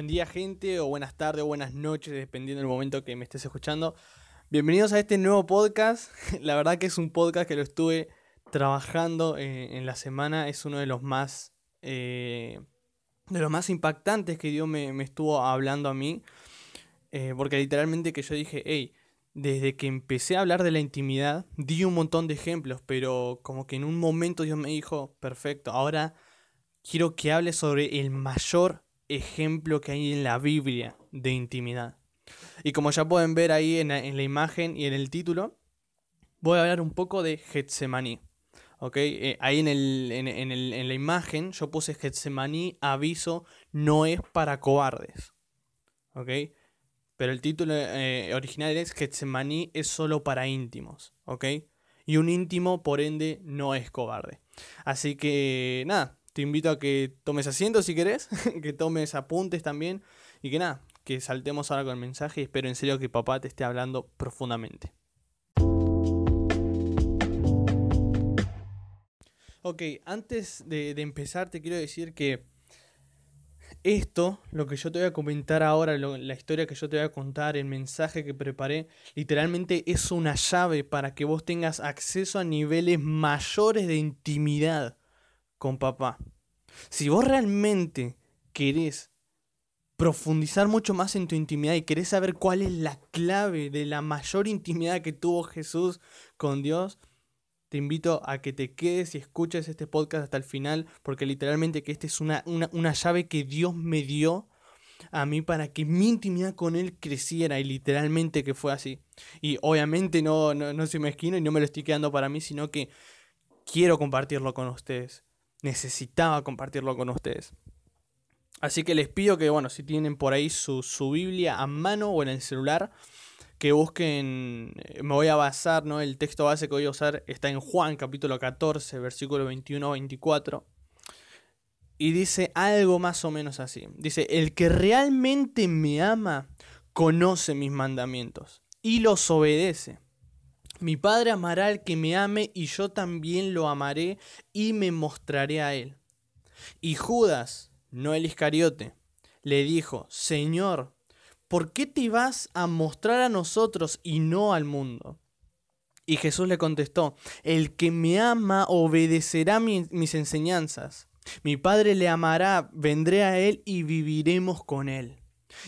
Buen día gente, o buenas tardes, o buenas noches, dependiendo del momento que me estés escuchando. Bienvenidos a este nuevo podcast. La verdad que es un podcast que lo estuve trabajando eh, en la semana. Es uno de los más... Eh, de los más impactantes que Dios me, estuvo hablando a mí. Eh, porque literalmente que yo dije, hey, desde que empecé a hablar de la intimidad, di un montón de ejemplos, pero como que en un momento Dios me dijo, perfecto, ahora quiero que hable sobre el mayor ejemplo que hay en la Biblia de intimidad. Y como ya pueden ver ahí en la, imagen y en el título, voy a hablar un poco de Getsemaní. ¿ok? Eh, ahí en, el, en, el, en, la imagen yo puse Getsemaní, aviso, no es para cobardes. ¿Ok? Pero el título eh, original es Getsemaní es solo para íntimos. ¿Ok? Y un íntimo, por ende, no es cobarde. Así que, nada, te invito a que tomes asiento si querés, que tomes apuntes también y que nada, que saltemos ahora con el mensaje y espero en serio que papá te esté hablando profundamente. Ok, antes de, empezar te quiero decir que esto, lo que yo te voy a comentar ahora, la historia que yo te voy a contar, el mensaje que preparé, literalmente es una llave para que vos tengas acceso a niveles mayores de intimidad con papá. Si vos realmente querés profundizar mucho más en tu intimidad y querés saber cuál es la clave de la mayor intimidad que tuvo Jesús con Dios, te invito a que te quedes y escuches este podcast hasta el final, porque literalmente que esta es una, una, llave que Dios me dio a mí para que mi intimidad con Él creciera y literalmente que fue así. Y obviamente no, no, no soy mezquino y no me lo estoy quedando para mí, sino que quiero compartirlo con ustedes necesitaba compartirlo con ustedes. Así que les pido que, bueno, si tienen por ahí su, Biblia a mano o en el celular, que busquen, eh, me voy a basar, ¿no? El texto base que voy a usar está en Juan capítulo 14, versículo 21-24. Y dice algo más o menos así. Dice, el que realmente me ama, conoce mis mandamientos y los obedece. Mi Padre amará al que me ame y yo también lo amaré y me mostraré a él. Y Judas, no el Iscariote, le dijo, Señor, ¿por qué te vas a mostrar a nosotros y no al mundo? Y Jesús le contestó, El que me ama obedecerá mis enseñanzas. Mi Padre le amará, vendré a él y viviremos con él.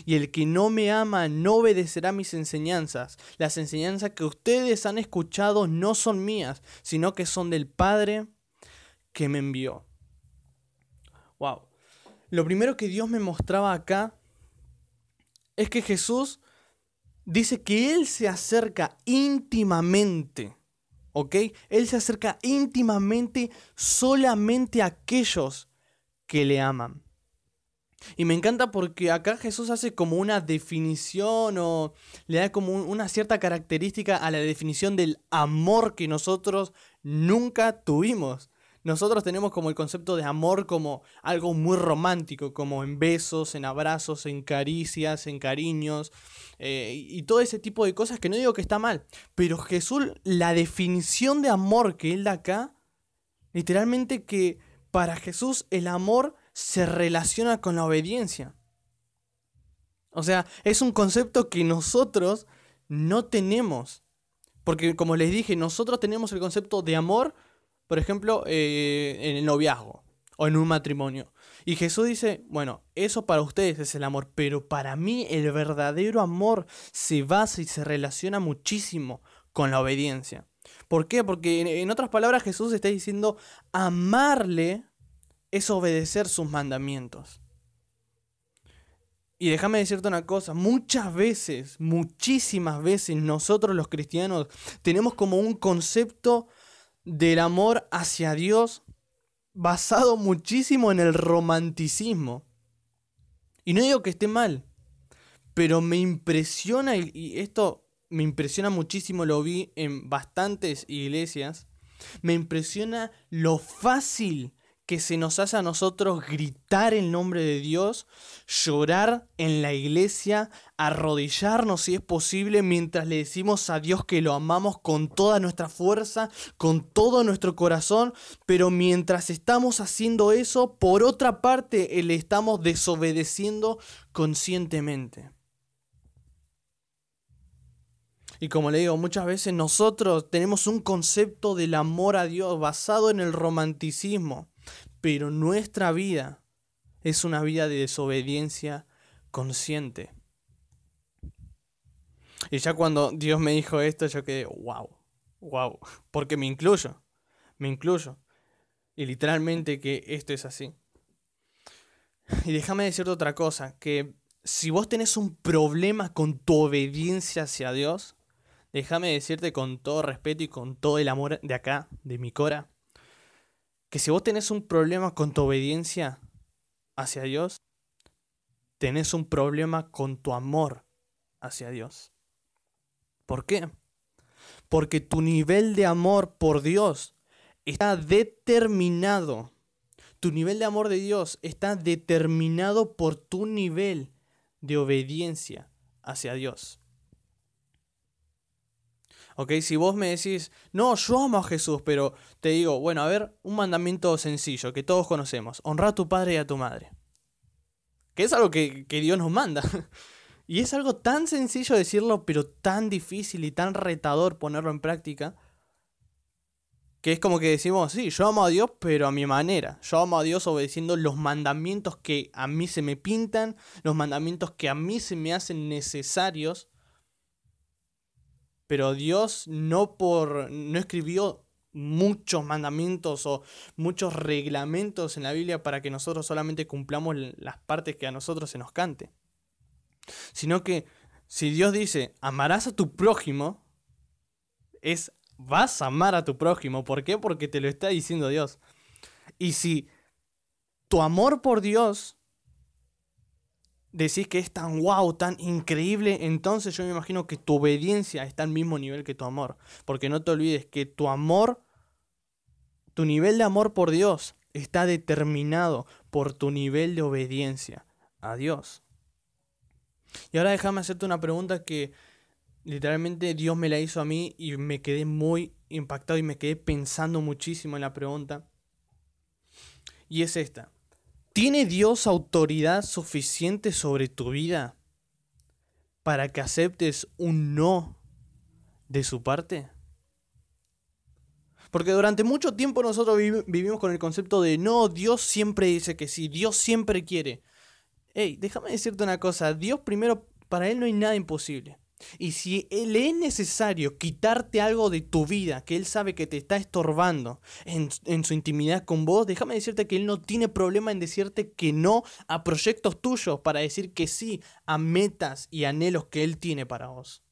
Y el que no me ama no obedecerá mis enseñanzas. Las enseñanzas que ustedes han escuchado no son mías, sino que son del Padre que me envió. Wow. Lo primero que Dios me mostraba acá es que Jesús dice que Él se acerca íntimamente. ¿Ok? Él se acerca íntimamente solamente a aquellos que le aman. Y me encanta porque acá Jesús hace como una definición o le da como una cierta característica a la definición del amor que nosotros nunca tuvimos. Nosotros tenemos como el concepto de amor como algo muy romántico, como en besos, en abrazos, en caricias, en cariños eh, y todo ese tipo de cosas que no digo que está mal. Pero Jesús, la definición de amor que él da acá, literalmente que para Jesús el amor se relaciona con la obediencia. O sea, es un concepto que nosotros no tenemos. Porque como les dije, nosotros tenemos el concepto de amor, por ejemplo, eh, en el noviazgo o en un matrimonio. Y Jesús dice, bueno, eso para ustedes es el amor, pero para mí el verdadero amor se basa y se relaciona muchísimo con la obediencia. ¿Por qué? Porque en otras palabras Jesús está diciendo amarle es obedecer sus mandamientos. Y déjame decirte una cosa, muchas veces, muchísimas veces nosotros los cristianos tenemos como un concepto del amor hacia Dios basado muchísimo en el romanticismo. Y no digo que esté mal, pero me impresiona, y esto me impresiona muchísimo, lo vi en bastantes iglesias, me impresiona lo fácil que se nos hace a nosotros gritar el nombre de Dios, llorar en la iglesia, arrodillarnos si es posible mientras le decimos a Dios que lo amamos con toda nuestra fuerza, con todo nuestro corazón, pero mientras estamos haciendo eso, por otra parte, le estamos desobedeciendo conscientemente. Y como le digo, muchas veces nosotros tenemos un concepto del amor a Dios basado en el romanticismo, pero nuestra vida es una vida de desobediencia consciente. Y ya cuando Dios me dijo esto, yo quedé, wow, wow, porque me incluyo, me incluyo. Y literalmente que esto es así. Y déjame decirte otra cosa, que si vos tenés un problema con tu obediencia hacia Dios, déjame decirte con todo respeto y con todo el amor de acá, de mi cora, que si vos tenés un problema con tu obediencia hacia Dios, tenés un problema con tu amor hacia Dios. ¿Por qué? Porque tu nivel de amor por Dios está determinado. Tu nivel de amor de Dios está determinado por tu nivel de obediencia hacia Dios. ¿Ok? Si vos me decís, no, yo amo a Jesús, pero te digo, bueno, a ver, un mandamiento sencillo que todos conocemos, honra a tu padre y a tu madre. Que es algo que, que Dios nos manda. Y es algo tan sencillo decirlo, pero tan difícil y tan retador ponerlo en práctica. Que es como que decimos, sí, yo amo a Dios, pero a mi manera. Yo amo a Dios obedeciendo los mandamientos que a mí se me pintan, los mandamientos que a mí se me hacen necesarios pero Dios no por no escribió muchos mandamientos o muchos reglamentos en la Biblia para que nosotros solamente cumplamos las partes que a nosotros se nos cante. Sino que si Dios dice, amarás a tu prójimo, es vas a amar a tu prójimo. ¿Por qué? Porque te lo está diciendo Dios. Y si tu amor por Dios decís que es tan wow, tan increíble, entonces yo me imagino que tu obediencia está al mismo nivel que tu amor. Porque no te olvides que tu amor, tu nivel de amor por Dios está determinado por tu nivel de obediencia a Dios. Y ahora déjame hacerte una pregunta que literalmente Dios me la hizo a mí y me quedé muy impactado y me quedé pensando muchísimo en la pregunta. Y es esta. ¿Tiene Dios autoridad suficiente sobre tu vida para que aceptes un no de su parte? Porque durante mucho tiempo nosotros vivimos con el concepto de no, Dios siempre dice que sí, Dios siempre quiere. Hey, déjame decirte una cosa, Dios primero, para Él no hay nada imposible. Y si le es necesario quitarte algo de tu vida que él sabe que te está estorbando en, en, su intimidad con vos, déjame decirte que él no tiene problema en decirte que no a proyectos tuyos para decir que sí a metas y anhelos que él tiene para vos.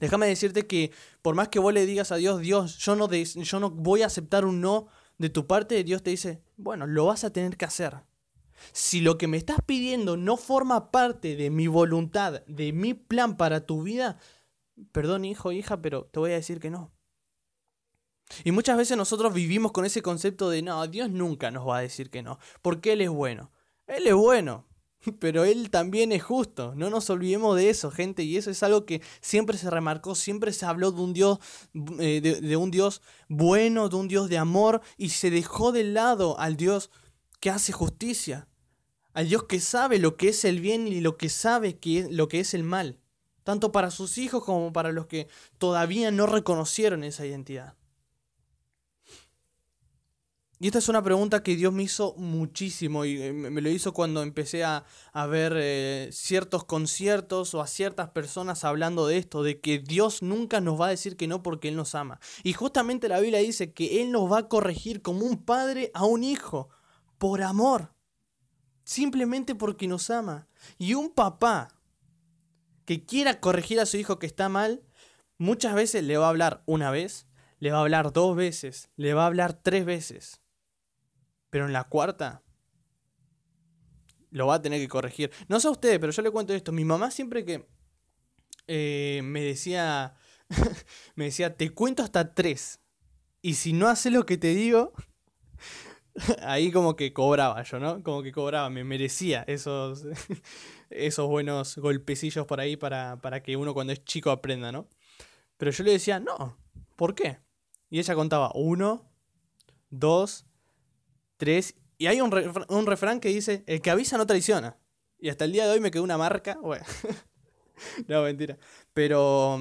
Déjame decirte que por más que vos le digas a Dios, Dios, yo no, yo no voy a aceptar un no de tu parte, Dios te dice, bueno, lo vas a tener que hacer. Si lo que me estás pidiendo no forma parte de mi voluntad, de mi plan para tu vida, perdón hijo, hija, pero te voy a decir que no. Y muchas veces nosotros vivimos con ese concepto de no, Dios nunca nos va a decir que no, porque Él es bueno. Él es bueno, pero Él también es justo. No nos olvidemos de eso, gente. Y eso es algo que siempre se remarcó, siempre se habló de un Dios, eh, de un Dios bueno, de un Dios de amor, y se dejó de lado al Dios que hace justicia, al Dios que sabe lo que es el bien y lo que sabe que lo que es el mal, tanto para sus hijos como para los que todavía no reconocieron esa identidad. Y esta es una pregunta que Dios me hizo muchísimo y eh, me lo hizo cuando empecé a, ver eh, ciertos conciertos o a ciertas personas hablando de esto, de que Dios nunca nos va a decir que no porque Él nos ama. Y justamente la Biblia dice que Él nos va a corregir como un padre a un hijo por amor, simplemente porque nos ama. Y un papá que quiera corregir a su hijo que está mal, muchas veces le va a hablar una vez, le va a hablar dos veces, le va a hablar tres veces. Pero en la cuarta lo va a tener que corregir. No sé a ustedes, pero yo le cuento esto. Mi mamá siempre que eh, me decía, me decía, te cuento hasta tres. Y si no haces lo que te digo, ahí como que cobraba yo, ¿no? Como que cobraba, me merecía esos, esos buenos golpecillos por ahí para, para que uno cuando es chico aprenda, ¿no? Pero yo le decía, no, ¿por qué? Y ella contaba uno, dos, tres, y hay un, un refrán que dice, el que avisa no traiciona. Y hasta el día de hoy me quedó una marca, bueno. no, mentira. Pero,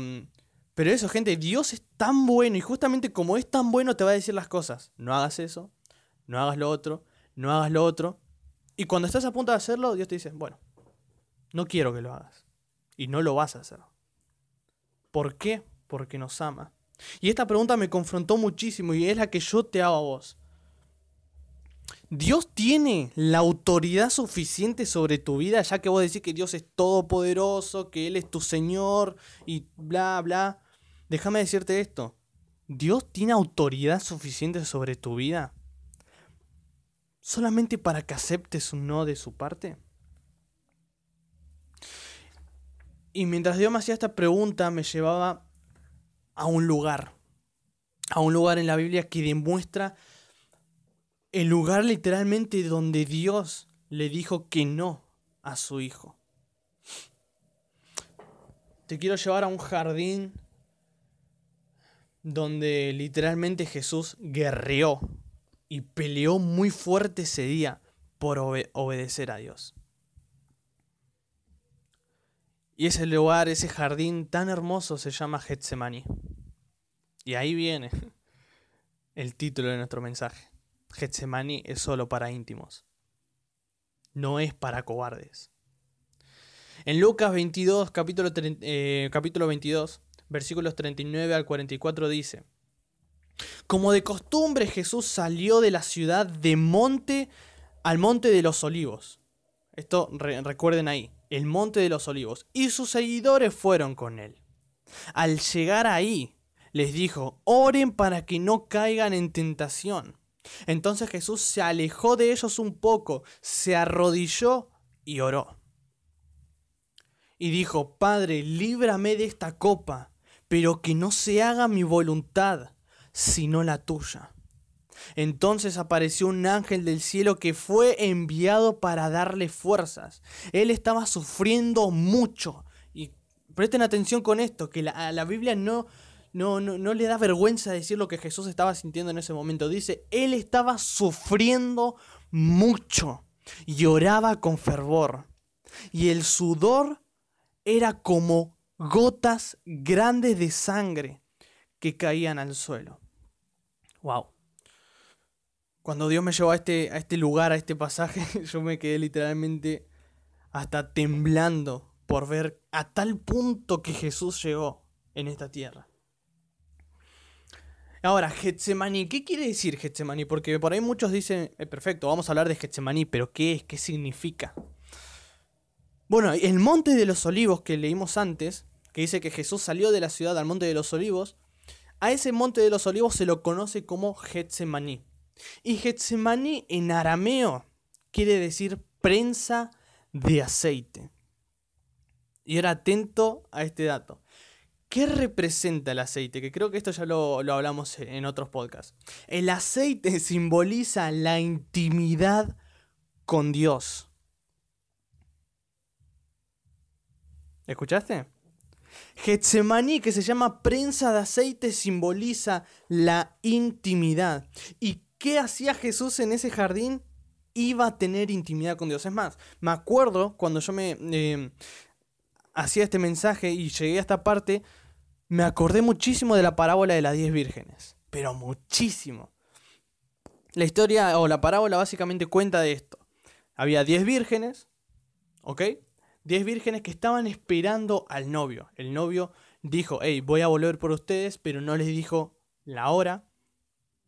pero eso, gente, Dios es tan bueno y justamente como es tan bueno te va a decir las cosas. No hagas eso, no hagas lo otro, no hagas lo otro. Y cuando estás a punto de hacerlo, Dios te dice, bueno, no quiero que lo hagas. Y no lo vas a hacer. ¿Por qué? Porque nos ama. Y esta pregunta me confrontó muchísimo y es la que yo te hago a vos. Dios tiene la autoridad suficiente sobre tu vida, ya que vos decís que Dios es todopoderoso, que Él es tu Señor y bla, bla. Déjame decirte esto. Dios tiene autoridad suficiente sobre tu vida solamente para que aceptes un no de su parte. Y mientras Dios me hacía esta pregunta, me llevaba a un lugar, a un lugar en la Biblia que demuestra el lugar literalmente donde Dios le dijo que no a su hijo. Te quiero llevar a un jardín donde literalmente Jesús guerreó y peleó muy fuerte ese día por obedecer a Dios. Y ese lugar, ese jardín tan hermoso se llama Getsemaní. Y ahí viene el título de nuestro mensaje. Getsemaní es solo para íntimos. No es para cobardes. En Lucas 22, capítulo, eh, capítulo 22, versículos 39 al 44 dice, Como de costumbre Jesús salió de la ciudad de monte al monte de los olivos. Esto recuerden ahí el monte de los olivos, y sus seguidores fueron con él. Al llegar ahí, les dijo, oren para que no caigan en tentación. Entonces Jesús se alejó de ellos un poco, se arrodilló y oró. Y dijo, Padre, líbrame de esta copa, pero que no se haga mi voluntad, sino la tuya. Entonces apareció un ángel del cielo que fue enviado para darle fuerzas. Él estaba sufriendo mucho. Y presten atención con esto, que la, la Biblia no, no, no, no le da vergüenza decir lo que Jesús estaba sintiendo en ese momento. Dice, Él estaba sufriendo mucho y lloraba con fervor. Y el sudor era como gotas grandes de sangre que caían al suelo. Wow. Cuando Dios me llevó a este, a este lugar, a este pasaje, yo me quedé literalmente hasta temblando por ver a tal punto que Jesús llegó en esta tierra. Ahora, Getsemaní, ¿qué quiere decir Getsemaní? Porque por ahí muchos dicen, eh, perfecto, vamos a hablar de Getsemaní, pero ¿qué es? ¿Qué significa? Bueno, el monte de los olivos que leímos antes, que dice que Jesús salió de la ciudad al monte de los olivos, a ese monte de los olivos se lo conoce como Getsemaní. Y Getsemaní en arameo quiere decir prensa de aceite. Y ahora atento a este dato. ¿Qué representa el aceite? Que creo que esto ya lo, lo, hablamos en otros podcasts. El aceite simboliza la intimidad con Dios. ¿Escuchaste? Getsemaní, que se llama prensa de aceite, simboliza la intimidad. ¿Y ¿Qué hacía Jesús en ese jardín? Iba a tener intimidad con Dios. Es más, me acuerdo cuando yo me em, hacía este mensaje y llegué a esta parte, me acordé muchísimo de la parábola de las diez vírgenes. Pero muchísimo. La historia o la parábola básicamente cuenta de esto. Había diez vírgenes, ¿ok? Diez vírgenes que estaban esperando al novio. El novio dijo, hey, voy a volver por ustedes, pero no les dijo la hora,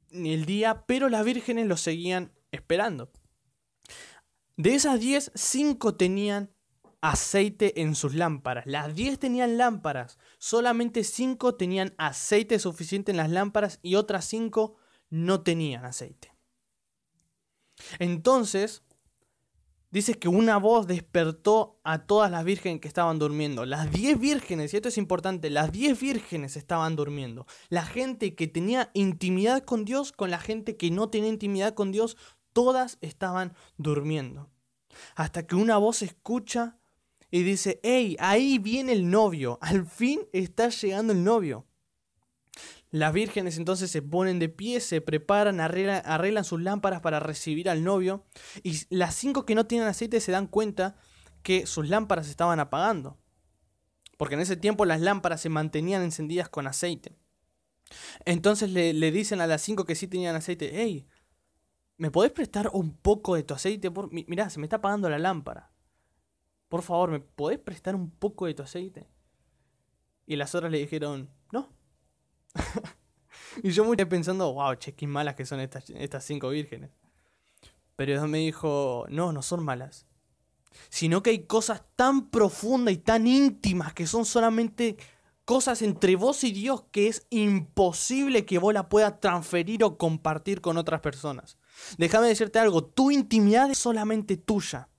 ni el día, pero las vírgenes lo seguían esperando. De esas 10, 5 tenían aceite en sus lámparas. Las 10 tenían lámparas, solamente 5 tenían aceite suficiente en las lámparas y otras 5 no tenían aceite. Entonces, dice que una voz despertó a todas las vírgenes que estaban durmiendo. Las 10 vírgenes, y esto es importante, las 10 vírgenes estaban durmiendo. La gente que tenía intimidad con Dios, con la gente que no tenía intimidad con Dios, Todas estaban durmiendo. Hasta que una voz escucha y dice, hey, ahí viene el novio, al fin está llegando el novio. Las vírgenes entonces se ponen de pie, se preparan, arreglan, sus lámparas para recibir al novio. Y las cinco que no tienen aceite se dan cuenta que sus lámparas estaban apagando. Porque en ese tiempo las lámparas se mantenían encendidas con aceite. Entonces le, dicen a las cinco que sí tenían aceite, hey, ¿me podés prestar un poco de tu aceite? Por... Mirá, se me está apagando la lámpara. Por favor, ¿me podés prestar un poco de tu aceite? Y las otras le dijeron, no, y yo muy pensando, wow, che, qué malas que son estas, estas cinco vírgenes. Pero Dios me dijo, no, no son malas. Sino que hay cosas tan profundas y tan íntimas que son solamente cosas entre vos y Dios que es imposible que vos la puedas transferir o compartir con otras personas. Déjame decirte algo, tu intimidad es solamente tuya.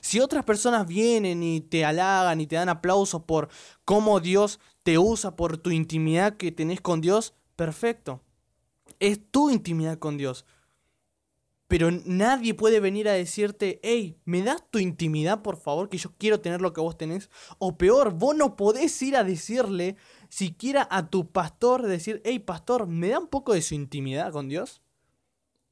Si otras personas vienen y te halagan y te dan aplausos por cómo Dios te usa, por tu intimidad que tenés con Dios, perfecto. Es tu intimidad con Dios. Pero nadie puede venir a decirte, hey, ¿me das tu intimidad, por favor? Que yo quiero tener lo que vos tenés. O peor, vos no podés ir a decirle, siquiera a tu pastor, decir, hey, pastor, ¿me da un poco de su intimidad con Dios?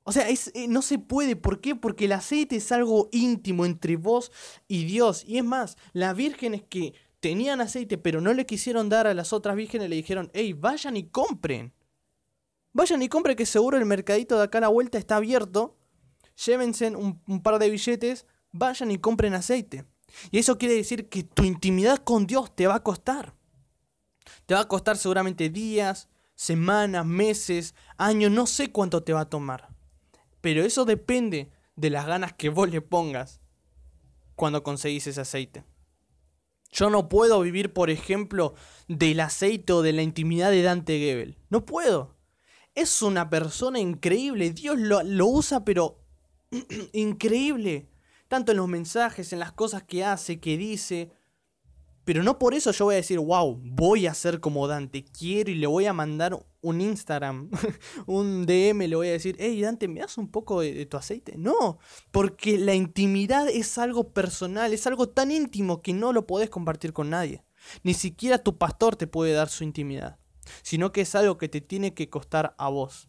O sea, es, eh, no se puede. ¿Por qué? Porque el aceite es algo íntimo entre vos y Dios. Y es más, las vírgenes que tenían aceite pero no le quisieron dar a las otras vírgenes le dijeron, hey, vayan y compren. Vayan y compren que seguro el mercadito de acá a la vuelta está abierto. Llévense un, un par de billetes, vayan y compren aceite. Y eso quiere decir que tu intimidad con Dios te va a costar. Te va a costar seguramente días, semanas, meses, años, no sé cuánto te va a tomar. Pero eso depende de las ganas que vos le pongas cuando conseguís ese aceite. Yo no puedo vivir, por ejemplo, del aceite o de la intimidad de Dante Gebel. No puedo. Es una persona increíble. Dios lo, lo usa, pero increíble. Tanto en los mensajes, en las cosas que hace, que dice. Pero no por eso yo voy a decir, wow, voy a ser como Dante, quiero y le voy a mandar un Instagram, un DM, le voy a decir, hey Dante, ¿me das un poco de, tu aceite? No, porque la intimidad es algo personal, es algo tan íntimo que no lo podés compartir con nadie. Ni siquiera tu pastor te puede dar su intimidad, sino que es algo que te tiene que costar a vos.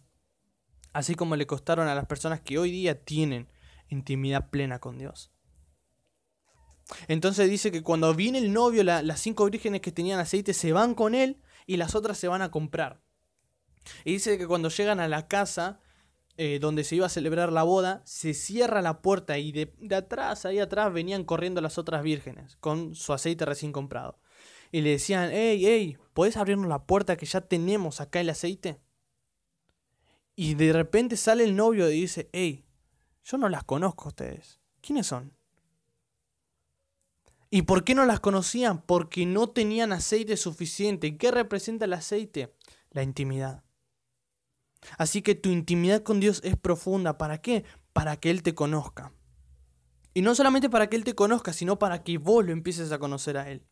Así como le costaron a las personas que hoy día tienen intimidad plena con Dios. Entonces dice que cuando viene el novio, las cinco vírgenes que tenían aceite se van con él y las otras se van a comprar. Y dice que cuando llegan a la casa eh, donde se iba a celebrar la boda, se cierra la puerta y de, atrás, ahí atrás, venían corriendo las otras vírgenes con su aceite recién comprado. Y le decían, hey, hey, ¿podés abrirnos la puerta que ya tenemos acá el aceite? Y de repente sale el novio y dice, hey, yo no las conozco a ustedes. ¿Quiénes son? ¿Y por qué no las conocían? Porque no tenían aceite suficiente. ¿Qué representa el aceite? La intimidad. Así que tu intimidad con Dios es profunda. ¿Para qué? Para que Él te conozca. Y no solamente para que Él te conozca, sino para que vos lo empieces a conocer a Él.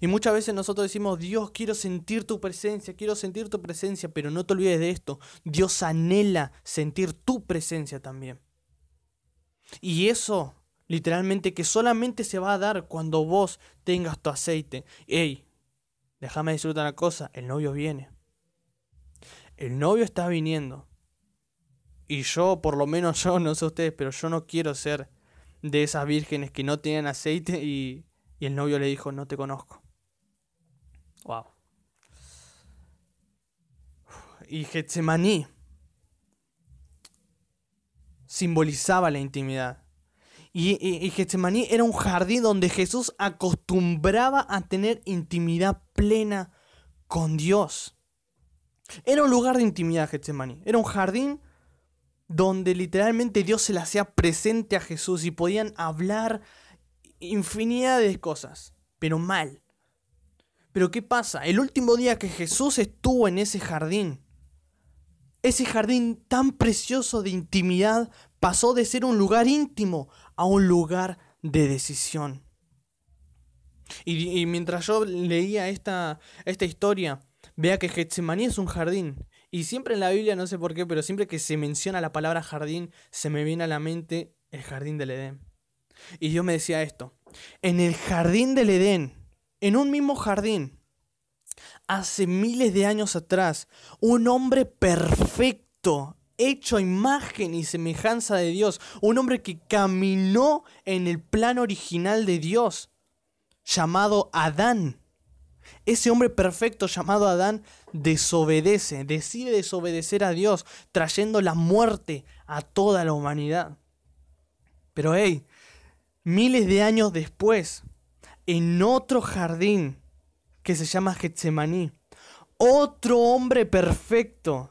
Y muchas veces nosotros decimos, Dios, quiero sentir tu presencia, quiero sentir tu presencia, pero no te olvides de esto. Dios anhela sentir tu presencia también. Y eso Literalmente que solamente se va a dar cuando vos tengas tu aceite. Ey, déjame decirte una cosa, el novio viene. El novio está viniendo. Y yo, por lo menos yo, no sé ustedes, pero yo no quiero ser de esas vírgenes que no tienen aceite y, y el novio le dijo, no te conozco. Wow. Y Getsemaní simbolizaba la intimidad. Y, Getsemaní era un jardín donde Jesús acostumbraba a tener intimidad plena con Dios. Era un lugar de intimidad Getsemaní. Era un jardín donde literalmente Dios se le hacía presente a Jesús y podían hablar infinidad de cosas, pero mal. Pero ¿qué pasa? El último día que Jesús estuvo en ese jardín, ese jardín tan precioso de intimidad pasó de ser un lugar íntimo a un lugar de decisión. Y, mientras yo leía esta, esta historia, vea que Getsemaní es un jardín Y siempre en la Biblia, no sé por qué, pero siempre que se menciona la palabra jardín, se me viene a la mente el jardín del Edén. Y Dios me decía esto, en el jardín del Edén, en un mismo jardín, hace miles de años atrás, un hombre perfecto, hecho a imagen y semejanza de Dios, un hombre que caminó en el plan original de Dios, llamado Adán. Ese hombre perfecto llamado Adán desobedece, decide desobedecer a Dios, trayendo la muerte a toda la humanidad. Pero hey, miles de años después, en otro jardín que se llama Getsemaní, otro hombre perfecto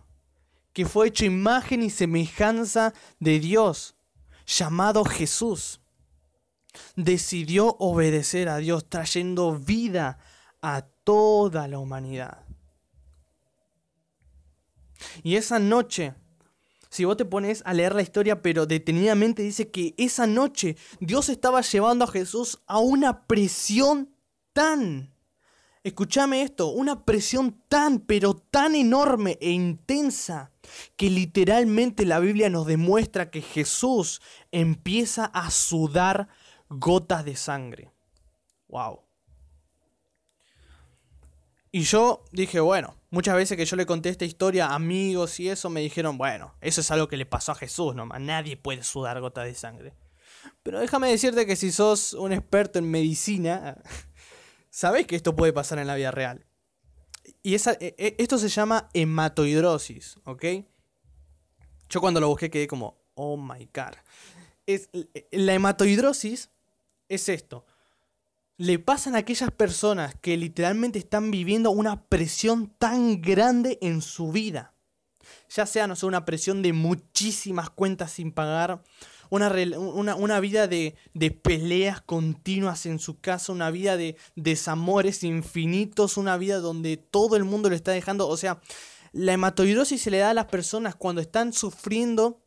que fue hecho imagen y semejanza de Dios, llamado Jesús, decidió obedecer a Dios, trayendo vida a toda la humanidad. Y esa noche, si vos te pones a leer la historia, pero detenidamente dice que esa noche Dios estaba llevando a Jesús a una presión tan, escúchame esto, una presión tan, pero tan enorme e intensa, que literalmente la Biblia nos demuestra que Jesús empieza a sudar gotas de sangre. Wow. Y yo dije, bueno, muchas veces que yo le conté esta historia a amigos y eso, me dijeron, bueno, eso es algo que le pasó a Jesús nomás, nadie puede sudar gotas de sangre. Pero déjame decirte que si sos un experto en medicina, sabés que esto puede pasar en la vida real. Y e, e, esto se llama hematohidrosis, ¿ok? Yo cuando lo busqué quedé como, oh my god. Es, la hematohidrosis es esto le pasan a aquellas personas que literalmente están viviendo una presión tan grande en su vida. Ya sea, no sé, una presión de muchísimas cuentas sin pagar, una, una, vida de, de, peleas continuas en su casa, una vida de desamores infinitos, una vida donde todo el mundo lo está dejando. O sea, la hematoidrosis se le da a las personas cuando están sufriendo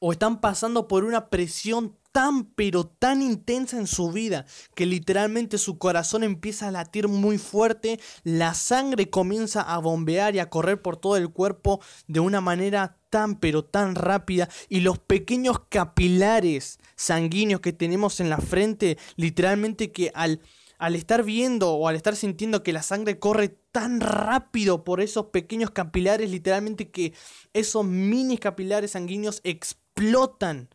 o están pasando por una presión tan pero tan intensa en su vida que literalmente su corazón empieza a latir muy fuerte, la sangre comienza a bombear y a correr por todo el cuerpo de una manera tan pero tan rápida. Y los pequeños capilares sanguíneos que tenemos en la frente, literalmente que al al estar viendo o al estar sintiendo que la sangre corre tan rápido por esos pequeños capilares, literalmente que esos mini capilares sanguíneos explotan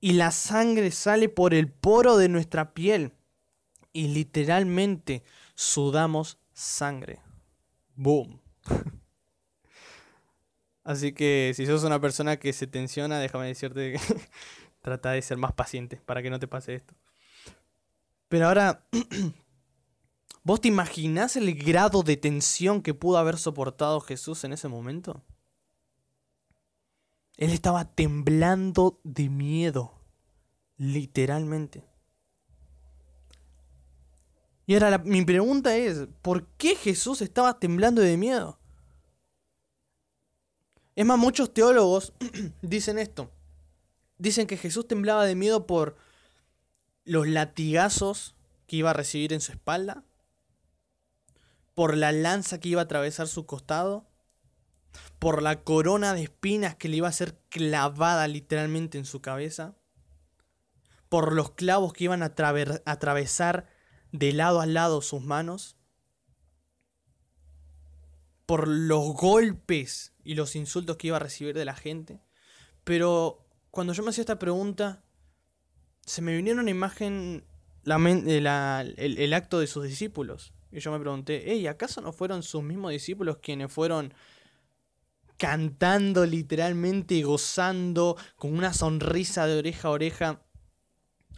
y la sangre sale por el poro de nuestra piel y literalmente sudamos sangre. Boom. Así que si sos una persona que se tensiona, déjame decirte que trata de ser más paciente para que no te pase esto. Pero ahora, ¿vos te imaginás el grado de tensión que pudo haber soportado Jesús en ese momento? Él estaba temblando de miedo, literalmente. Y ahora mi pregunta es, ¿por qué Jesús estaba temblando de miedo? Es más, muchos teólogos dicen esto. Dicen que Jesús temblaba de miedo por los latigazos que iba a recibir en su espalda, por la lanza que iba a atravesar su costado, por la corona de espinas que le iba a ser clavada literalmente en su cabeza, por los clavos que iban a atravesar de lado a lado sus manos, por los golpes y los insultos que iba a recibir de la gente. Pero cuando yo me hacía esta pregunta, se me vinieron una imagen el, el, acto de sus discípulos. Y yo me pregunté, hey, ¿acaso no fueron sus mismos discípulos quienes fueron cantando literalmente, gozando, con una sonrisa de oreja a oreja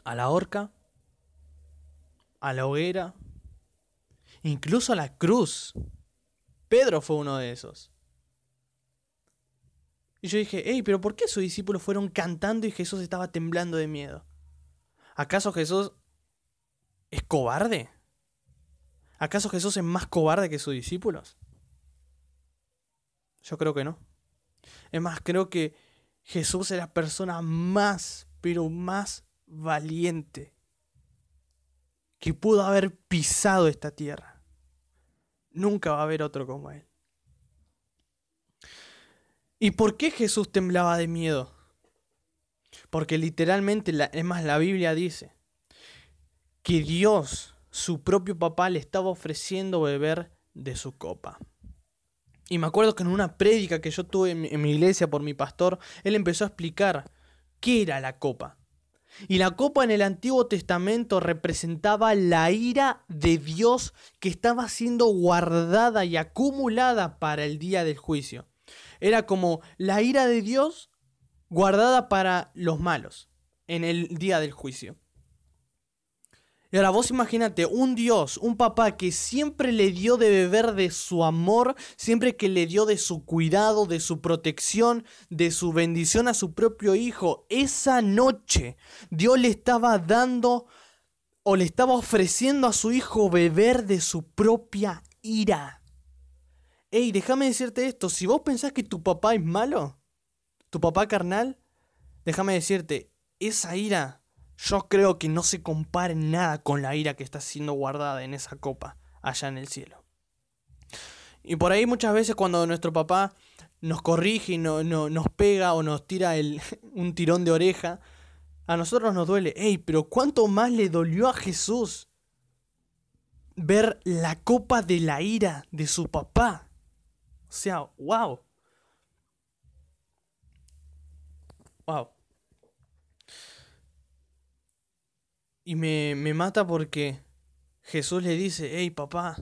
a la horca, a la hoguera, incluso a la cruz. Pedro fue uno de esos. Y yo dije, hey, pero ¿por qué sus discípulos fueron cantando y Jesús estaba temblando de miedo? ¿Acaso Jesús es cobarde? ¿Acaso Jesús es más cobarde que sus discípulos? Yo creo que no. Es más, creo que Jesús es la persona más, pero más valiente que pudo haber pisado esta tierra. Nunca va a haber otro como Él. ¿Y por qué Jesús temblaba de miedo? Porque literalmente, es más, la Biblia dice que Dios, su propio papá, le estaba ofreciendo beber de su copa. Y me acuerdo que en una prédica que yo tuve en mi, iglesia por mi pastor, él empezó a explicar qué era la copa. Y la copa en el Antiguo Testamento representaba la ira de Dios que estaba siendo guardada y acumulada para el día del juicio. Era como la ira de Dios guardada para los malos en el día del juicio. Y ahora vos imagínate un Dios, un papá que siempre le dio de beber de su amor, siempre que le dio de su cuidado, de su protección, de su bendición a su propio hijo. Esa noche Dios le estaba dando o le estaba ofreciendo a su hijo beber de su propia ira. Ey, déjame decirte esto, si vos pensás que tu papá es malo, tu papá carnal, déjame decirte, esa ira yo creo que no se compara nada con la ira que está siendo guardada en esa copa allá en el cielo. Y por ahí muchas veces cuando nuestro papá nos corrige y no, nos pega o nos tira el, un tirón de oreja, a nosotros nos duele. Ey, pero ¿cuánto más le dolió a Jesús ver la copa de la ira de su papá? O sea, wow. Wow. Y me, me mata porque Jesús le dice, hey papá,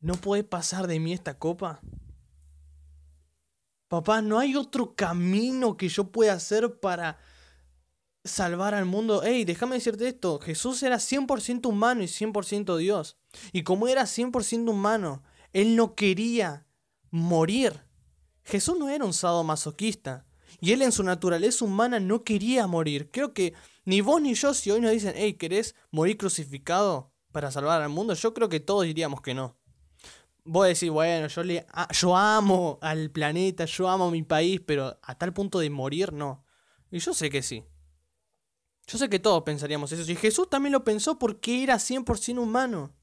¿no puede pasar de mí esta copa? Papá, ¿no hay otro camino que yo pueda hacer para salvar al mundo? Hey, déjame decirte esto, Jesús era 100% humano y 100% Dios. Y como era 100% humano, Él no quería morir. Jesús no era un sadomasoquista. Y Él en su naturaleza humana no quería morir. Creo que ni vos ni yo, si hoy nos dicen, hey, ¿querés morir crucificado para salvar al mundo? Yo creo que todos diríamos que no. Vos decís, bueno, yo, le, yo amo al planeta, yo amo mi país, pero a tal punto de morir, no. Y yo sé que sí. Yo sé que todos pensaríamos eso. Y Jesús también lo pensó porque era 100% humano.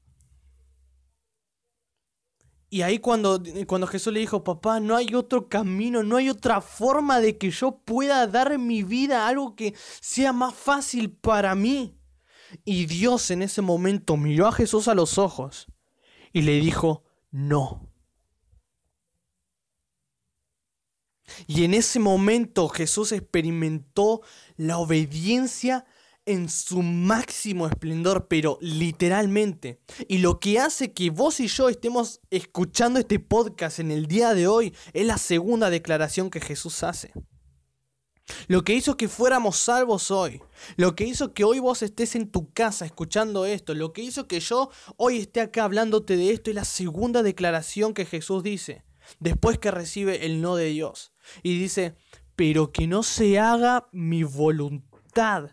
Y ahí cuando, cuando Jesús le dijo, papá, no hay otro camino, no hay otra forma de que yo pueda dar mi vida algo que sea más fácil para mí. Y Dios en ese momento miró a Jesús a los ojos y le dijo, no. Y en ese momento Jesús experimentó la obediencia en su máximo esplendor, pero literalmente. Y lo que hace que vos y yo estemos escuchando este podcast en el día de hoy es la segunda declaración que Jesús hace. Lo que hizo que fuéramos salvos hoy, lo que hizo que hoy vos estés en tu casa escuchando esto, lo que hizo que yo hoy esté acá hablándote de esto es la segunda declaración que Jesús dice, después que recibe el no de Dios. Y dice, pero que no se haga mi voluntad,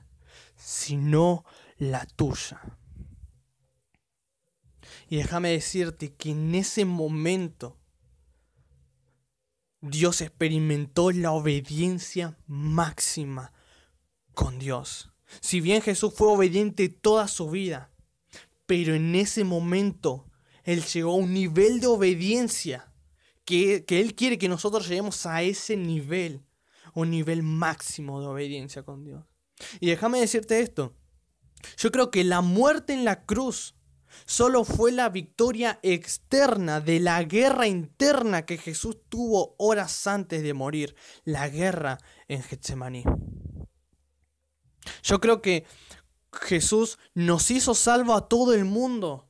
sino la tuya. Y déjame decirte que en ese momento Dios experimentó la obediencia máxima con Dios. Si bien Jesús fue obediente toda su vida, pero en ese momento Él llegó a un nivel de obediencia que, que Él quiere que nosotros lleguemos a ese nivel, un nivel máximo de obediencia con Dios. Y déjame decirte esto. Yo creo que la muerte en la cruz solo fue la victoria externa de la guerra interna que Jesús tuvo horas antes de morir, la guerra en Getsemaní. Yo creo que Jesús nos hizo salvo a todo el mundo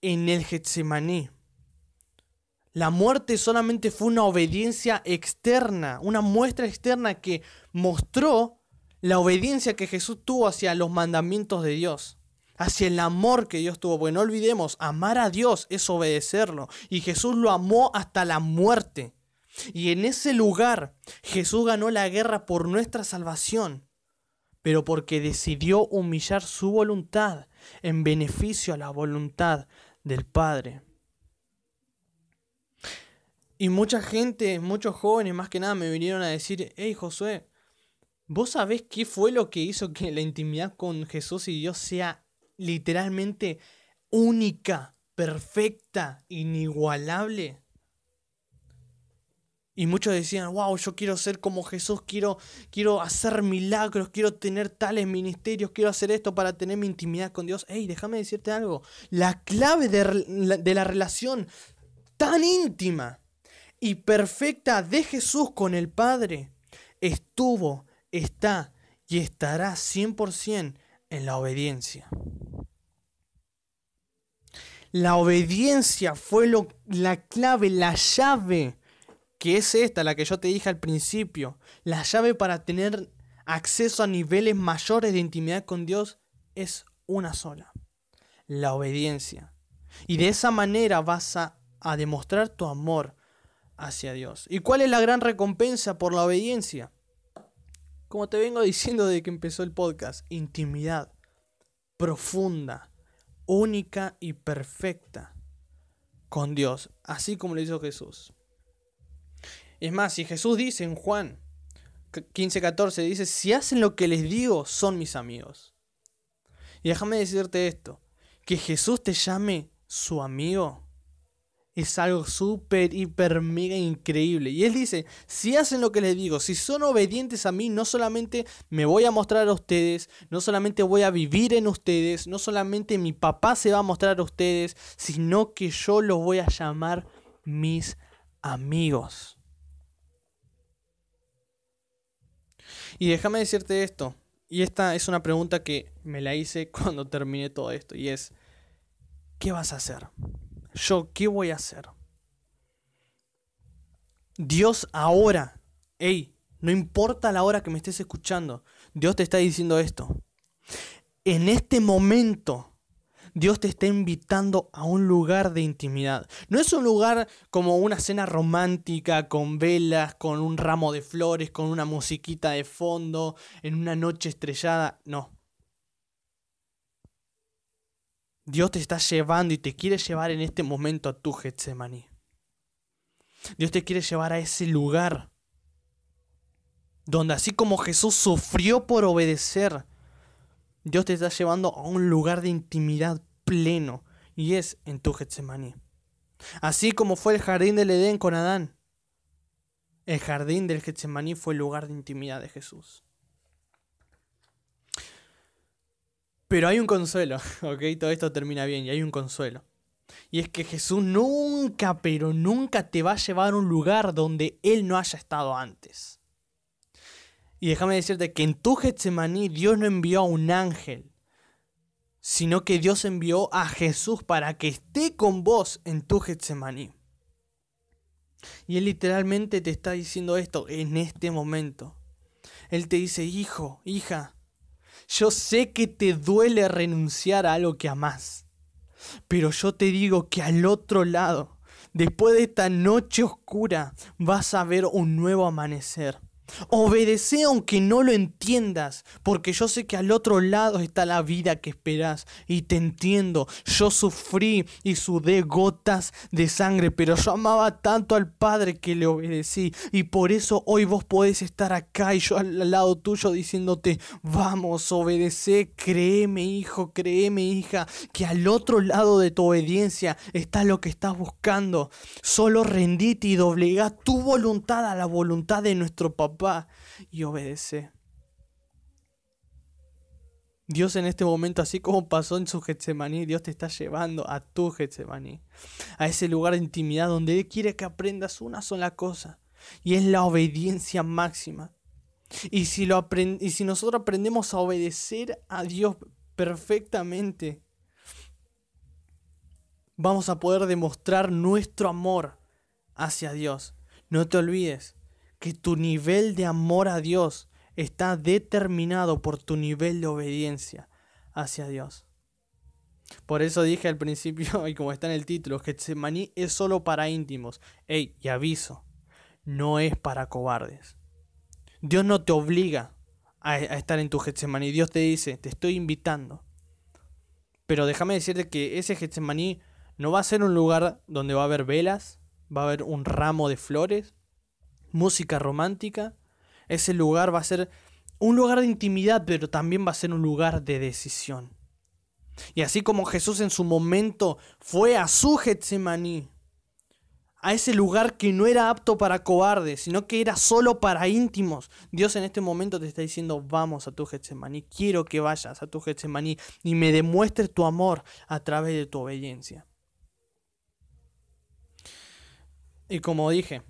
en el Getsemaní. La muerte solamente fue una obediencia externa, una muestra externa que mostró la obediencia que Jesús tuvo hacia los mandamientos de Dios, hacia el amor que Dios tuvo. Porque no olvidemos, amar a Dios es obedecerlo. Y Jesús lo amó hasta la muerte. Y en ese lugar Jesús ganó la guerra por nuestra salvación, pero porque decidió humillar su voluntad en beneficio a la voluntad del Padre. Y mucha gente, muchos jóvenes más que nada me vinieron a decir, hey Josué, ¿Vos sabés qué fue lo que hizo que la intimidad con Jesús y Dios sea literalmente única, perfecta, inigualable? Y muchos decían, wow, yo quiero ser como Jesús, quiero, quiero hacer milagros, quiero tener tales ministerios, quiero hacer esto para tener mi intimidad con Dios. Hey, déjame decirte algo. La clave de, de la relación tan íntima y perfecta de Jesús con el Padre estuvo, está y estará 100% en la obediencia. La obediencia fue lo, la clave, la llave que es esta, la que yo te dije al principio, la llave para tener acceso a niveles mayores de intimidad con Dios es una sola, la obediencia. Y de esa manera vas a, a demostrar tu amor hacia Dios. ¿Y cuál es la gran recompensa por la obediencia? Como te vengo diciendo desde que empezó el podcast, intimidad profunda, única y perfecta con Dios, así como lo hizo Jesús. Es más, si Jesús dice en Juan 15:14, dice, si hacen lo que les digo, son mis amigos. Y déjame decirte esto, que Jesús te llame su amigo es algo súper, hiper, mega increíble. Y él dice, si hacen lo que les digo, si son obedientes a mí, no solamente me voy a mostrar a ustedes, no solamente voy a vivir en ustedes, no solamente mi papá se va a mostrar a ustedes, sino que yo los voy a llamar mis amigos. Y déjame decirte esto, y esta es una pregunta que me la hice cuando terminé todo esto, y es, ¿qué vas a hacer? ¿Yo qué voy a hacer? Dios ahora, hey, no importa la hora que me estés escuchando, Dios te está diciendo esto. En este momento, Dios te está invitando a un lugar de intimidad. No es un lugar como una cena romántica con velas, con un ramo de flores, con una musiquita de fondo, en una noche estrellada. No. Dios te está llevando y te quiere llevar en este momento a tu Getsemaní. Dios te quiere llevar a ese lugar donde así como Jesús sufrió por obedecer, Dios te está llevando a un lugar de intimidad pleno y es en tu Getsemaní. Así como fue el jardín del Edén con Adán, el jardín del Getsemaní fue el lugar de intimidad de Jesús. Pero hay un consuelo, ¿ok? Todo esto termina bien y hay un consuelo. Y es que Jesús nunca, pero nunca te va a llevar a un lugar donde Él no haya estado antes. Y déjame decirte que en tu Getsemaní Dios no envió a un ángel sino que Dios envió a Jesús para que esté con vos en tu Getsemaní. Y Él literalmente te está diciendo esto en este momento. Él te dice, hijo, hija, yo sé que te duele renunciar a algo que amás, pero yo te digo que al otro lado, después de esta noche oscura, vas a ver un nuevo amanecer. Obedece aunque no lo entiendas, porque yo sé que al otro lado está la vida que esperas y te entiendo. Yo sufrí y sudé gotas de sangre, pero yo amaba tanto al Padre que le obedecí y por eso hoy vos podés estar acá y yo al lado tuyo diciéndote, vamos, obedece, créeme hijo, créeme hija, que al otro lado de tu obediencia está lo que estás buscando. Solo rendite y doblega tu voluntad a la voluntad de nuestro papá y obedece. Dios en este momento, así como pasó en su Getsemaní, Dios te está llevando a tu Getsemaní, a ese lugar de intimidad donde Él quiere que aprendas una sola cosa, y es la obediencia máxima. Y si, lo y si nosotros aprendemos a obedecer a Dios perfectamente, vamos a poder demostrar nuestro amor hacia Dios. No te olvides, que tu nivel de amor a Dios está determinado por tu nivel de obediencia hacia Dios. Por eso dije al principio, y como está en el título, Getsemaní es solo para íntimos. Ey, y aviso, no es para cobardes. Dios no te obliga a, estar en tu Getsemaní. Dios te dice, te estoy invitando. Pero déjame decirte que ese Getsemaní no va a ser un lugar donde va a haber velas, va a haber un ramo de flores, música romántica, ese lugar va a ser un lugar de intimidad, pero también va a ser un lugar de decisión. Y así como Jesús en su momento fue a su Getsemaní a ese lugar que no era apto para cobardes, sino que era solo para íntimos. Dios en este momento te está diciendo, vamos a tu Getsemaní, quiero que vayas a tu Getsemaní y me demuestres tu amor a través de tu obediencia. Y como dije,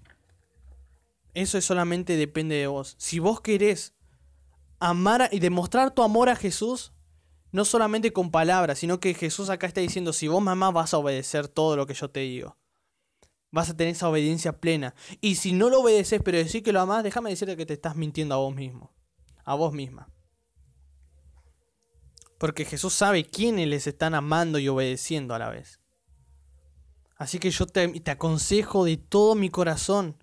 eso solamente depende de vos. Si vos querés amar y demostrar tu amor a Jesús, no solamente con palabras, sino que Jesús acá está diciendo, si vos mamá vas a obedecer todo lo que yo te digo. Vas a tener esa obediencia plena. Y si no lo obedeces, pero decís que lo amás, déjame decirte que te estás mintiendo a vos mismo. A vos misma. Porque Jesús sabe quiénes les están amando y obedeciendo a la vez. Así que yo te aconsejo de todo mi corazón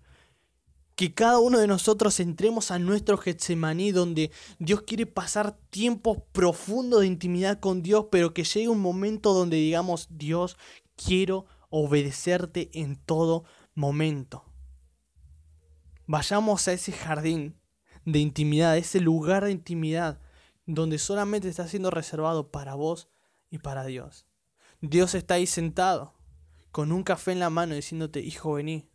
que cada uno de nosotros entremos a nuestro Getsemaní donde Dios quiere pasar tiempos profundos de intimidad con Dios, pero que llegue un momento donde digamos, Dios, quiero obedecerte en todo momento. Vayamos a ese jardín de intimidad, ese lugar de intimidad, donde solamente está siendo reservado para vos y para Dios. Dios está ahí sentado, con un café en la mano, diciéndote, hijo, vení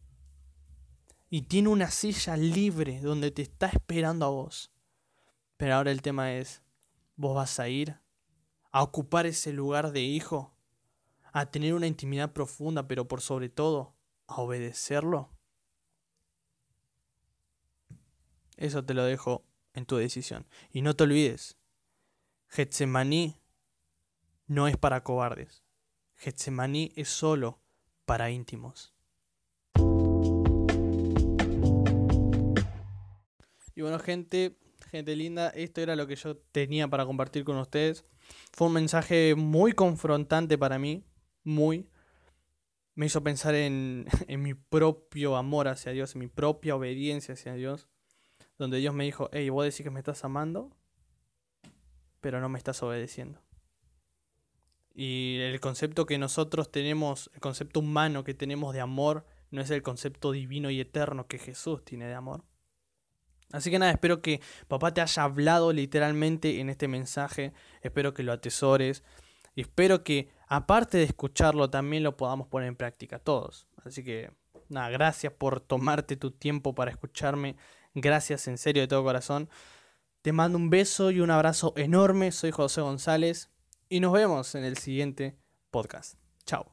y tiene una silla libre donde te está esperando a vos. Pero ahora el tema es, ¿vos vas a ir a ocupar ese lugar de hijo? ¿A tener una intimidad profunda, pero por sobre todo, a obedecerlo? Eso te lo dejo en tu decisión. Y no te olvides, Getsemaní no es para cobardes. Getsemaní es solo para íntimos. Y bueno, gente, gente linda, esto era lo que yo tenía para compartir con ustedes. Fue un mensaje muy confrontante para mí, muy. Me hizo pensar en, en mi propio amor hacia Dios, en mi propia obediencia hacia Dios. Donde Dios me dijo, hey, vos decís que me estás amando, pero no me estás obedeciendo. Y el concepto que nosotros tenemos, el concepto humano que tenemos de amor, no es el concepto divino y eterno que Jesús tiene de amor. Así que nada, espero que papá te haya hablado literalmente en este mensaje, espero que lo atesores y espero que aparte de escucharlo también lo podamos poner en práctica todos. Así que nada, gracias por tomarte tu tiempo para escucharme, gracias en serio de todo corazón. Te mando un beso y un abrazo enorme, soy José González y nos vemos en el siguiente podcast. Chao.